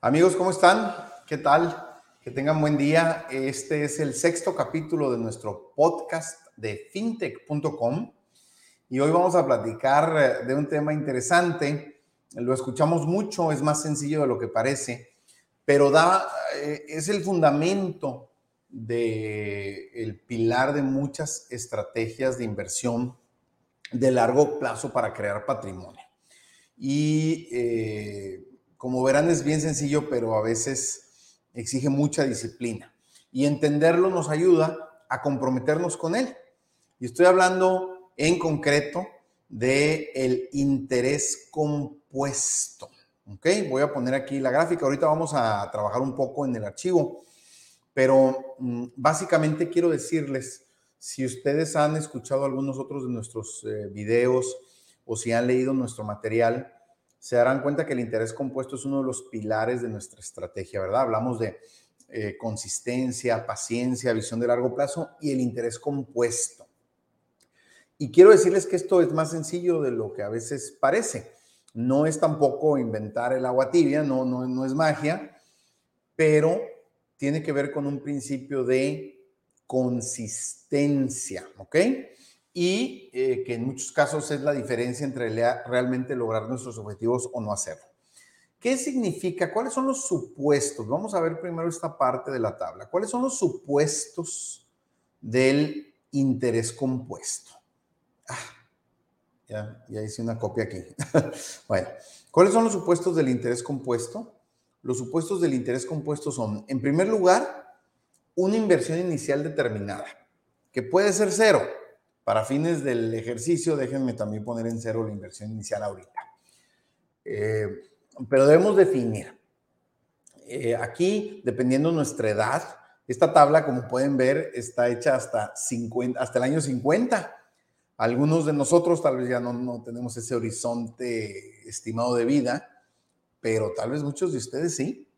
Amigos, ¿cómo están? ¿Qué tal? Que tengan buen día. Este es el sexto capítulo de nuestro podcast de fintech.com y hoy vamos a platicar eh, de un tema interesante. Lo escuchamos mucho, es más sencillo de lo que parece, pero da, eh, es el fundamento del el pilar de muchas estrategias de inversión de largo plazo para crear patrimonio. Y eh, como verán es bien sencillo, pero a veces exige mucha disciplina. Y entenderlo nos ayuda a comprometernos con él. Y estoy hablando en concreto de el interés compuesto. ¿Ok? Voy a poner aquí la gráfica. Ahorita vamos a trabajar un poco en el archivo. Pero mm, básicamente quiero decirles, si ustedes han escuchado algunos otros de nuestros eh, videos o si han leído nuestro material, se darán cuenta que el interés compuesto es uno de los pilares de nuestra estrategia, ¿verdad? Hablamos de eh, consistencia, paciencia, visión de largo plazo y el interés compuesto. Y quiero decirles que esto es más sencillo de lo que a veces parece. No es tampoco inventar el agua tibia, no, no, no es magia, pero tiene que ver con un principio de consistencia, ¿ok? Y eh, que en muchos casos es la diferencia entre realmente lograr nuestros objetivos o no hacerlo. ¿Qué significa? ¿Cuáles son los supuestos? Vamos a ver primero esta parte de la tabla. ¿Cuáles son los supuestos del interés compuesto? Ah, ya, ya hice una copia aquí. bueno, ¿cuáles son los supuestos del interés compuesto? Los supuestos del interés compuesto son, en primer lugar, una inversión inicial determinada, que puede ser cero, para fines del ejercicio, déjenme también poner en cero la inversión inicial ahorita. Eh, pero debemos definir. Eh, aquí, dependiendo nuestra edad, esta tabla, como pueden ver, está hecha hasta, 50, hasta el año 50. Algunos de nosotros tal vez ya no, no tenemos ese horizonte estimado de vida, pero tal vez muchos de ustedes sí.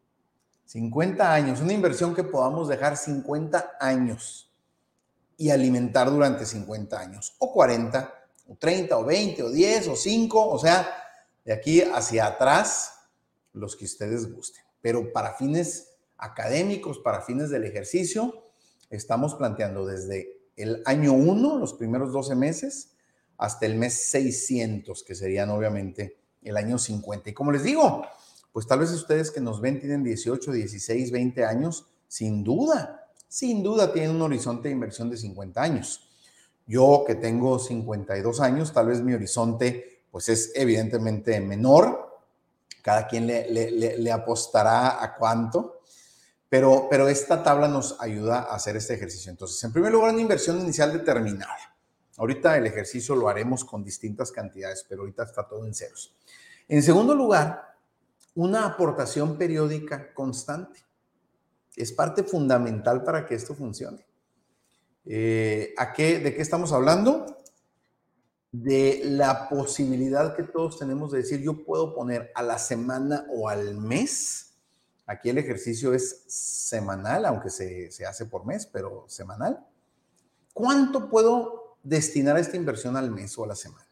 50 años, una inversión que podamos dejar 50 años y alimentar durante 50 años, o 40, o 30, o 20, o 10, o 5, o sea, de aquí hacia atrás, los que ustedes gusten. Pero para fines académicos, para fines del ejercicio, estamos planteando desde el año 1, los primeros 12 meses, hasta el mes 600, que serían obviamente el año 50. Y como les digo, pues tal vez ustedes que nos ven tienen 18, 16, 20 años, sin duda, sin duda tiene un horizonte de inversión de 50 años. Yo que tengo 52 años, tal vez mi horizonte pues es evidentemente menor. Cada quien le, apostará a cuánto. Pero, pero esta tabla nos ayuda a hacer este ejercicio. Entonces, en primer lugar, una inversión inicial determinada. Ahorita el ejercicio lo haremos con distintas cantidades, pero ahorita está todo en ceros. En segundo lugar, una aportación periódica constante es parte fundamental para que esto funcione. Eh, ¿a qué, ¿De qué estamos hablando? De la posibilidad que todos tenemos de decir, yo puedo poner a la semana o al mes. Aquí el ejercicio es semanal, aunque se, se hace por mes, pero semanal. ¿Cuánto puedo destinar a esta inversión al mes o a la semana?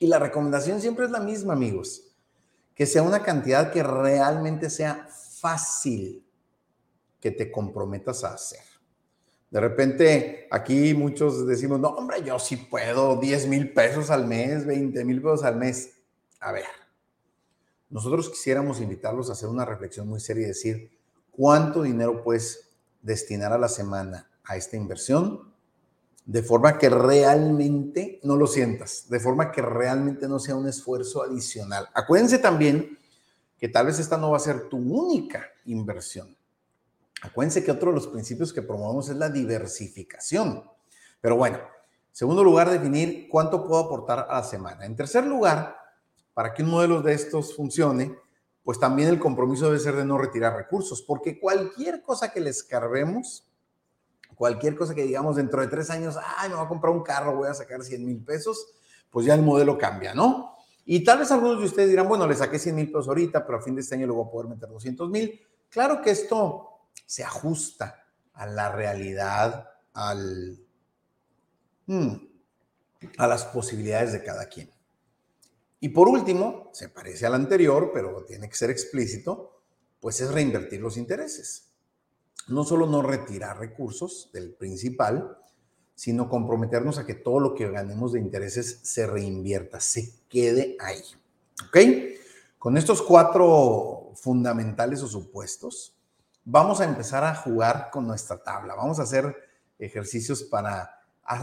Y la recomendación siempre es la misma, amigos. Que sea una cantidad que realmente sea fácil que te comprometas a hacer. De repente, aquí muchos decimos, no, hombre, yo sí puedo 10 mil pesos al mes, 20 mil pesos al mes. A ver, nosotros quisiéramos invitarlos a hacer una reflexión muy seria y decir, ¿cuánto dinero puedes destinar a la semana a esta inversión? De forma que realmente no lo sientas, de forma que realmente no sea un esfuerzo adicional. Acuérdense también que tal vez esta no va a ser tu única inversión. Acuérdense que otro de los principios que promovemos es la diversificación. Pero bueno, segundo lugar, definir cuánto puedo aportar a la semana. En tercer lugar, para que un modelo de estos funcione, pues también el compromiso debe ser de no retirar recursos, porque cualquier cosa que les carguemos, cualquier cosa que digamos dentro de tres años, ay, me voy a comprar un carro, voy a sacar 100 mil pesos, pues ya el modelo cambia, ¿no? Y tal vez algunos de ustedes dirán, bueno, le saqué 100 mil pesos ahorita, pero a fin de este año le voy a poder meter 200 mil. Claro que esto se ajusta a la realidad, al, hmm, a las posibilidades de cada quien. Y por último, se parece al anterior, pero tiene que ser explícito, pues es reinvertir los intereses. No solo no retirar recursos del principal, sino comprometernos a que todo lo que ganemos de intereses se reinvierta, se quede ahí. ¿Ok? Con estos cuatro fundamentales o supuestos, vamos a empezar a jugar con nuestra tabla. Vamos a hacer ejercicios para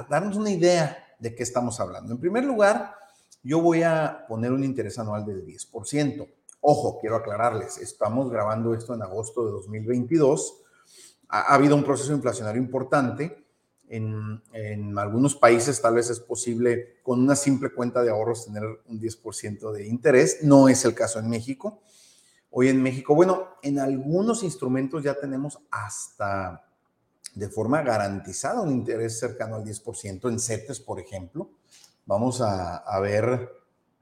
darnos una idea de qué estamos hablando. En primer lugar, yo voy a poner un interés anual del 10%. Ojo, quiero aclararles, estamos grabando esto en agosto de 2022. Ha, ha habido un proceso inflacionario importante en, algunos países tal vez es posible con una simple cuenta de ahorros tener un 10% de interés. No es el caso en México. Hoy en México, bueno, en algunos instrumentos ya tenemos hasta de forma garantizada un interés cercano al 10%, en CETES, por ejemplo. Vamos a, ver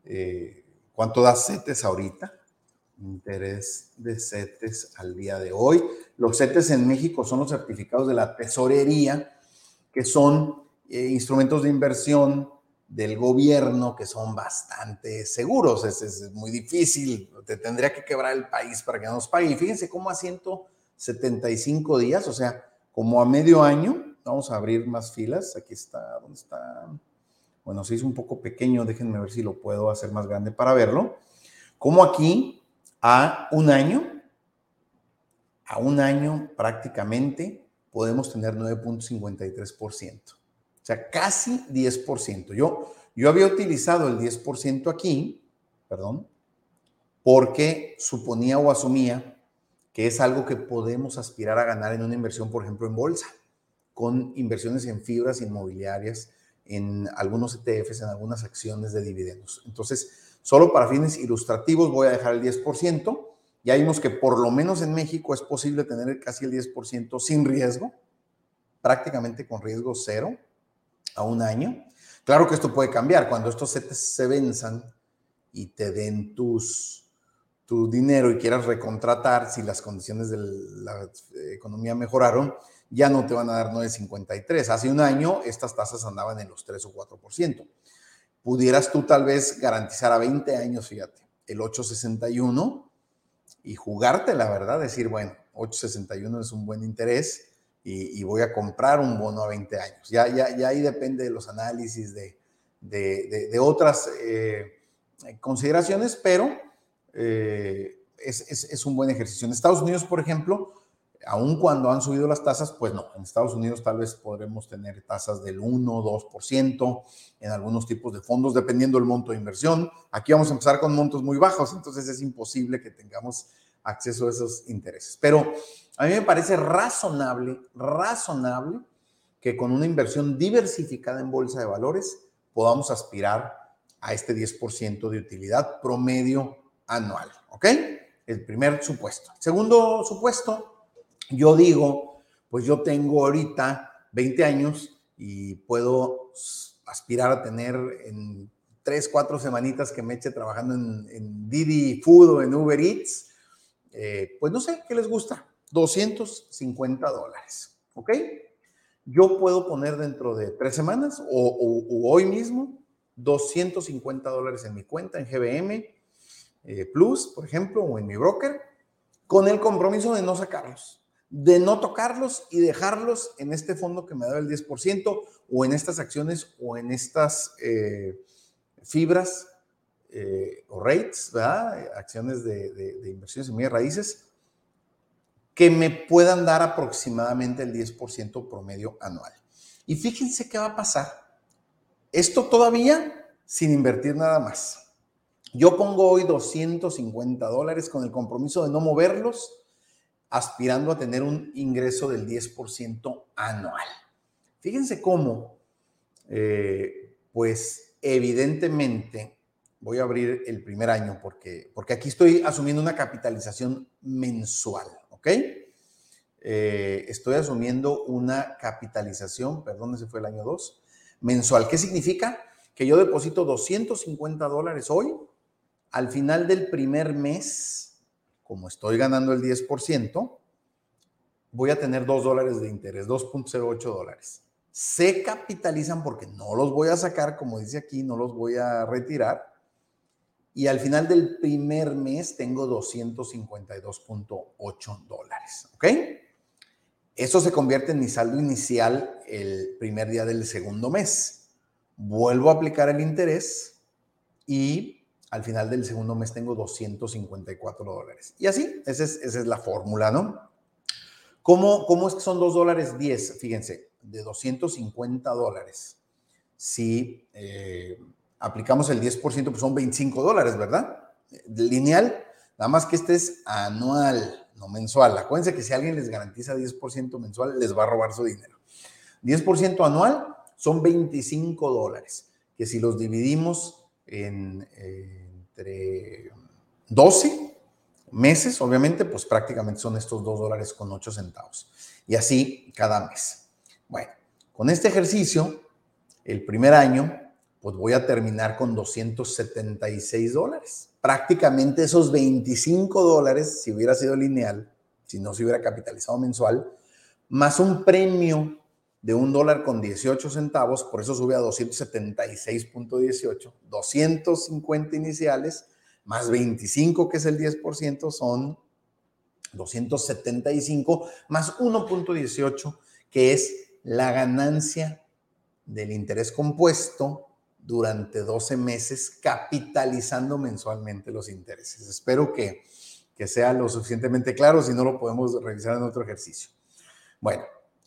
eh, cuánto da CETES ahorita. Interés de CETES al día de hoy. Los CETES en México son los certificados de la tesorería que son eh, instrumentos de inversión del gobierno que son bastante seguros. Es, muy difícil, te tendría que quebrar el país para que nos pague. Y fíjense cómo a 175 días, o sea, como a medio año, vamos a abrir más filas. Aquí está, ¿dónde está? Bueno, se hizo un poco pequeño, déjenme ver si lo puedo hacer más grande para verlo. Como aquí, a un año, a un año prácticamente, podemos tener 9.53%. O sea, casi 10%. Yo, yo había utilizado el 10% aquí, perdón, porque suponía o asumía que es algo que podemos aspirar a ganar en una inversión, por ejemplo, en bolsa, con inversiones en fibras inmobiliarias, en algunos ETFs, en algunas acciones de dividendos. Entonces, solo para fines ilustrativos voy a dejar el 10% ya vimos que por lo menos en México es posible tener casi el 10% sin riesgo, prácticamente con riesgo cero a un año. Claro que esto puede cambiar cuando estos CETES se venzan y te den tus, tu dinero y quieras recontratar, si las condiciones de la economía mejoraron, ya no te van a dar 9.53. Hace un año estas tasas andaban en los 3 o 4%. Pudieras tú tal vez garantizar a 20 años, fíjate, el 861 y jugarte, la verdad, decir, bueno, 861 es un buen interés y, voy a comprar un bono a 20 años. Ya, ya, ya ahí depende de los análisis de, de, otras eh, consideraciones, pero eh, es, es, es, un buen ejercicio. En Estados Unidos, por ejemplo, aun cuando han subido las tasas, pues no, en Estados Unidos tal vez podremos tener tasas del 1, 2% en algunos tipos de fondos, dependiendo del monto de inversión. Aquí vamos a empezar con montos muy bajos, entonces es imposible que tengamos acceso a esos intereses. Pero a mí me parece razonable, razonable que con una inversión diversificada en bolsa de valores podamos aspirar a este 10% de utilidad promedio anual, ¿ok? El primer supuesto. segundo supuesto, yo digo, pues yo tengo ahorita 20 años y puedo aspirar a tener en tres, cuatro semanitas que me eche trabajando en, Didi Food o en Uber Eats, eh, pues no sé, ¿qué les gusta? 250 dólares, ¿ok? Yo puedo poner dentro de tres semanas o, hoy mismo 250 dólares en mi cuenta en GBM eh, Plus, por ejemplo, o en mi broker, con el compromiso de no sacarlos de no tocarlos y dejarlos en este fondo que me da el 10% o en estas acciones o en estas eh, fibras eh, o rates, ¿verdad? acciones de, inversiones en bienes raíces, que me puedan dar aproximadamente el 10% promedio anual. Y fíjense qué va a pasar. Esto todavía sin invertir nada más. Yo pongo hoy 250 dólares con el compromiso de no moverlos aspirando a tener un ingreso del 10% anual. Fíjense cómo, eh, pues evidentemente, voy a abrir el primer año porque, porque aquí estoy asumiendo una capitalización mensual, ¿ok? Eh, estoy asumiendo una capitalización, perdón, ese fue el año 2, mensual. ¿Qué significa? Que yo deposito 250 dólares hoy, al final del primer mes, como estoy ganando el 10%, voy a tener 2 dólares de interés, 2.08 dólares. Se capitalizan porque no los voy a sacar, como dice aquí, no los voy a retirar. Y al final del primer mes tengo 252.8 dólares. ¿Ok? Eso se convierte en mi saldo inicial el primer día del segundo mes. Vuelvo a aplicar el interés y al final del segundo mes tengo 254 dólares. Y así, esa es, la fórmula, ¿no? ¿Cómo, ¿Cómo es que son 2 dólares 10? Fíjense, de 250 dólares. Si eh, aplicamos el 10%, pues son 25 dólares, ¿verdad? Lineal, nada más que este es anual, no mensual. Acuérdense que si alguien les garantiza 10% mensual, les va a robar su dinero. 10% anual son 25 dólares, que si los dividimos en, entre 12 meses, obviamente, pues prácticamente son estos 2 dólares con 8 centavos. Y así cada mes. Bueno, con este ejercicio, el primer año pues voy a terminar con 276 dólares. Prácticamente esos 25 dólares, si hubiera sido lineal, si no se hubiera capitalizado mensual, más un premio de un dólar con 18 centavos, por eso sube a 276.18, 250 iniciales, más 25 que es el 10%, son 275, más 1.18 que es la ganancia del interés compuesto durante 12 meses capitalizando mensualmente los intereses. Espero que, que sea lo suficientemente claro, si no lo podemos revisar en otro ejercicio. Bueno,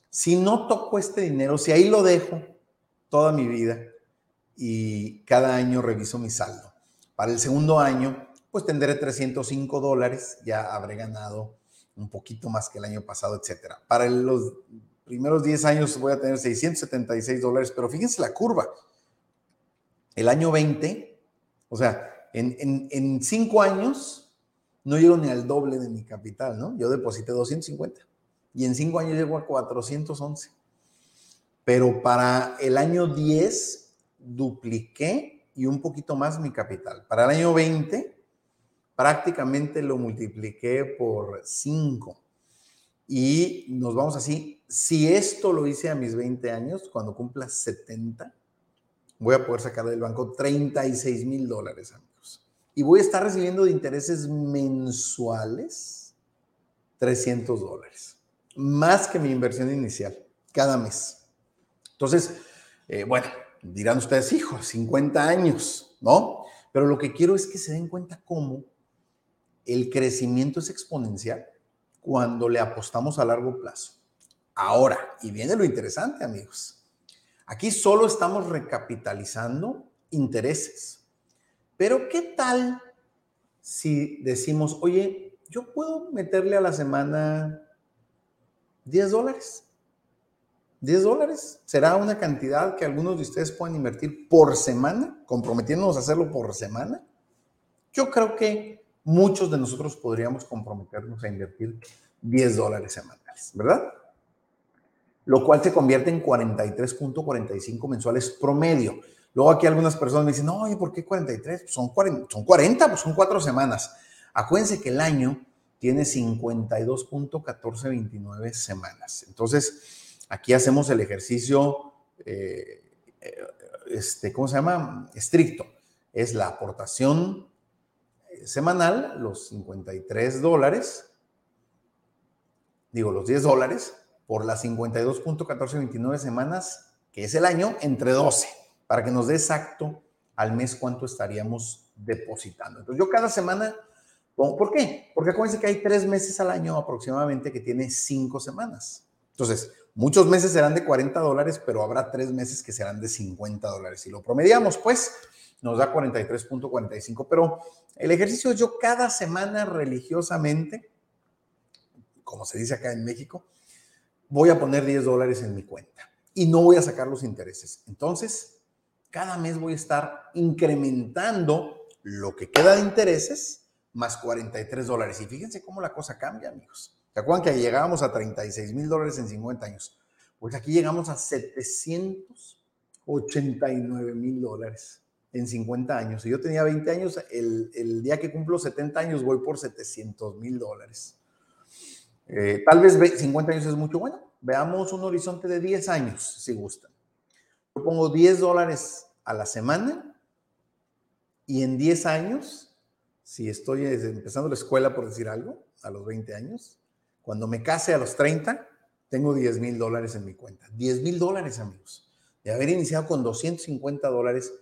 si no toco este dinero, si ahí lo dejo toda mi vida y cada año reviso mi saldo, para el segundo año, pues tendré 305 dólares, ya habré ganado un poquito más que el año pasado, etcétera. Para los primeros 10 años voy a tener 676 dólares, pero fíjense la curva el año 20, o sea, en, cinco años no llego ni al doble de mi capital, ¿no? Yo deposité 250 y en cinco años llego a 411. Pero para el año 10 dupliqué y un poquito más mi capital. Para el año 20 prácticamente lo multipliqué por 5. Y nos vamos así. Si esto lo hice a mis 20 años, cuando cumpla 70, voy a poder sacar del banco 36 mil dólares, amigos. Y voy a estar recibiendo de intereses mensuales 300 dólares, más que mi inversión inicial, cada mes. Entonces, eh, bueno, dirán ustedes, hijo, 50 años, ¿no? Pero lo que quiero es que se den cuenta cómo el crecimiento es exponencial cuando le apostamos a largo plazo. Ahora, y viene lo interesante, amigos Aquí solo estamos recapitalizando intereses. Pero ¿qué tal si decimos, oye, yo puedo meterle a la semana 10 dólares? 10 dólares será una cantidad que algunos de ustedes puedan invertir por semana, comprometiéndonos a hacerlo por semana. Yo creo que muchos de nosotros podríamos comprometernos a invertir 10 dólares semanales, ¿verdad? Lo cual se convierte en 43.45 mensuales promedio. Luego aquí algunas personas me dicen, no, oye, ¿por qué 43? Pues son 40, son 40, pues son cuatro semanas. Acuérdense que el año tiene 52.1429 semanas. Entonces, aquí hacemos el ejercicio, eh, este, ¿cómo se llama? Estricto. Es la aportación eh, semanal, los 53 dólares, digo, los 10 dólares, por las 52.1429 semanas, que es el año, entre 12, para que nos dé exacto al mes cuánto estaríamos depositando. Entonces yo cada semana, ¿por qué? Porque acuérdense que hay tres meses al año aproximadamente que tiene cinco semanas. Entonces, muchos meses serán de 40 dólares, pero habrá tres meses que serán de 50 dólares. Si lo promediamos, pues nos da 43.45. Pero el ejercicio yo cada semana religiosamente, como se dice acá en México, voy a poner 10 dólares en mi cuenta y no voy a sacar los intereses. Entonces, cada mes voy a estar incrementando lo que queda de intereses más 43 dólares. Y fíjense cómo la cosa cambia, amigos. ¿Se acuerdan que llegábamos a 36 mil dólares en 50 años? Pues aquí llegamos a 789 mil dólares en 50 años. Si yo tenía 20 años, el, día que cumplo 70 años voy por 700 mil dólares. Eh, tal vez 50 años es mucho. Bueno, veamos un horizonte de 10 años, si gustan. Yo pongo 10 dólares a la semana Y en 10 años, si estoy empezando la escuela, por decir algo, a los 20 años, cuando me case a los 30, tengo 10 mil dólares en mi cuenta. 10 mil dólares, amigos. De haber iniciado con 250 dólares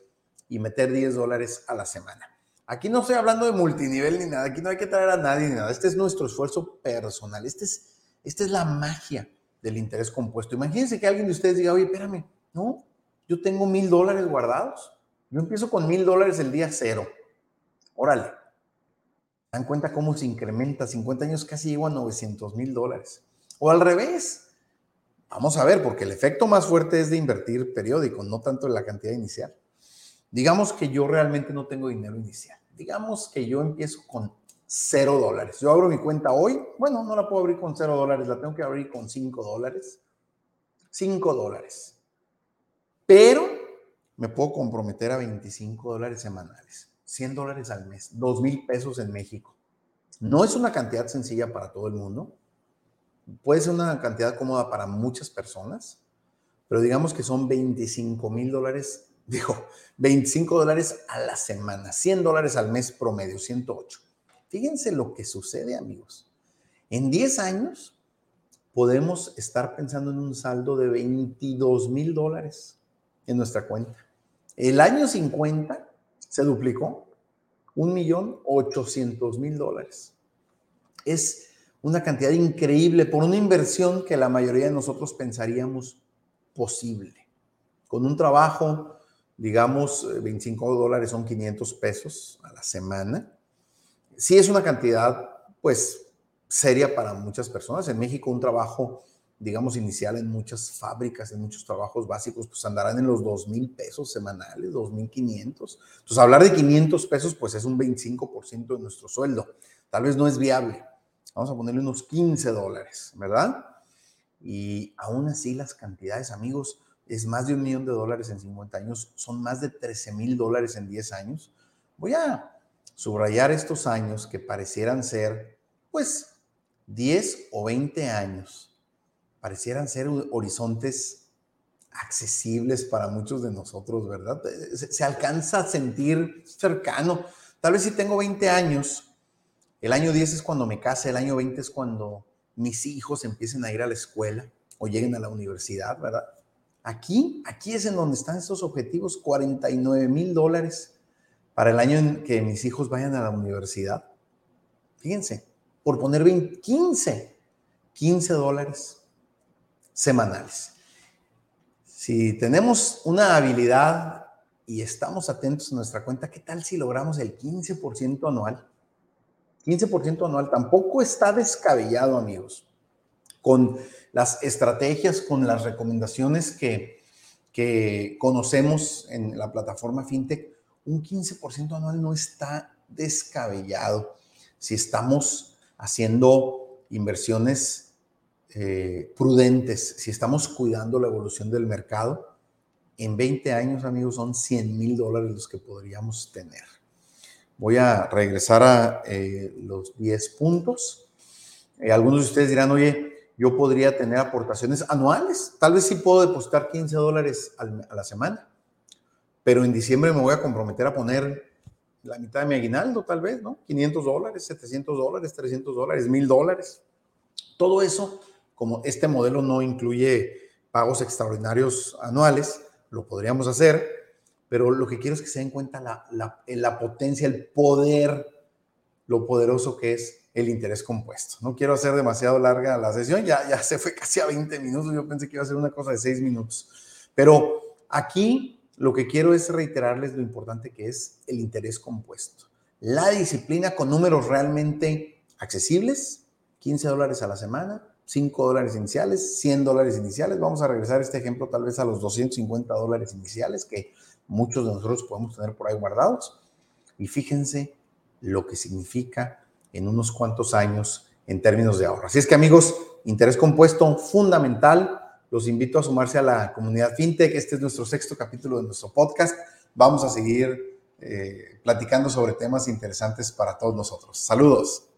y meter 10 dólares a la semana. Aquí no estoy hablando de multinivel ni nada, aquí no hay que traer a nadie ni nada. Este es nuestro esfuerzo personal. Este es, esta es la magia del interés compuesto. Imagínense que alguien de ustedes diga, oye, espérame, no, yo tengo mil dólares guardados. Yo empiezo con mil dólares el día cero. Órale. Dan cuenta cómo se incrementa. 50 años casi llego a 900 mil dólares. O al revés. Vamos a ver, porque el efecto más fuerte es de invertir periódico, no tanto en la cantidad inicial. Digamos que yo realmente no tengo dinero inicial. Digamos que yo empiezo con cero dólares. Yo abro mi cuenta hoy. Bueno, no la puedo abrir con cero dólares, la tengo que abrir con cinco dólares. Cinco dólares. Pero me puedo comprometer a 25 dólares semanales, 100 dólares al mes, 2 mil pesos en México. No es una cantidad sencilla para todo el mundo. Puede ser una cantidad cómoda para muchas personas, pero digamos que son 25 mil dólares, digo, 25 dólares a la semana, 100 dólares al mes promedio, 108. Fíjense lo que sucede, amigos. En 10 años podemos estar pensando en un saldo de 22 mil dólares en nuestra cuenta. El año 50 se duplicó, un millón ochocientos mil dólares. Es una cantidad increíble por una inversión que la mayoría de nosotros pensaríamos posible. Con un trabajo, digamos, 25 dólares son 500 pesos a la semana. Sí es una cantidad, pues, seria para muchas personas. En México un trabajo digamos, inicial en muchas fábricas, en muchos trabajos básicos, pues andarán en los dos mil pesos semanales, dos mil quinientos. Entonces, hablar de 500 pesos, pues es un 25% de nuestro sueldo. Tal vez no es viable. Vamos a ponerle unos 15 dólares, ¿verdad? Y aún así las cantidades, amigos, es más de un millón de dólares en 50 años, son más de 13 mil dólares en 10 años. Voy a subrayar estos años que parecieran ser, pues, 10 o 20 años parecieran ser horizontes accesibles para muchos de nosotros, ¿verdad? Eh, se, alcanza a sentir cercano. Tal vez si tengo 20 años, el año 10 es cuando me case, el año 20 es cuando mis hijos empiecen a ir a la escuela o lleguen a la universidad, ¿verdad? Aquí, aquí es en donde están estos objetivos, 49 mil dólares para el año en que mis hijos vayan a la universidad. Fíjense, por poner 20, 15, 15 dólares semanales. Si tenemos una habilidad y estamos atentos a nuestra cuenta, ¿qué tal si logramos el 15% anual? 15% anual tampoco está descabellado, amigos. Con las estrategias, con las recomendaciones que, que conocemos en la plataforma FinTech, un 15% anual no está descabellado si estamos haciendo inversiones eh, prudentes, si estamos cuidando la evolución del mercado, en 20 años, amigos, son 100 mil dólares los que podríamos tener. Voy a regresar a eh, los 10 puntos. Eh, algunos de ustedes dirán, oye, yo podría tener aportaciones anuales. Tal vez sí puedo depositar 15 dólares a la semana, pero en diciembre me voy a comprometer a poner la mitad de mi aguinaldo, tal vez, ¿no? 500 dólares, 700 dólares, 300 dólares, 1000 dólares. Todo eso como este modelo no incluye pagos extraordinarios anuales, lo podríamos hacer, pero lo que quiero es que se den cuenta la, la, potencia, el poder, lo poderoso que es el interés compuesto. No quiero hacer demasiado larga la sesión, ya, ya se fue casi a 20 minutos, yo pensé que iba a ser una cosa de 6 minutos, pero aquí lo que quiero es reiterarles lo importante que es el interés compuesto. La disciplina con números realmente accesibles, 15 dólares a la semana, 5 dólares iniciales, 100 dólares iniciales. Vamos a regresar este ejemplo tal vez a los 250 dólares iniciales que muchos de nosotros podemos tener por ahí guardados. Y fíjense lo que significa en unos cuantos años en términos de ahorro. Así es que amigos, interés compuesto fundamental. Los invito a sumarse a la comunidad FinTech. Este es nuestro sexto capítulo de nuestro podcast. Vamos a seguir eh, platicando sobre temas interesantes para todos nosotros. Saludos.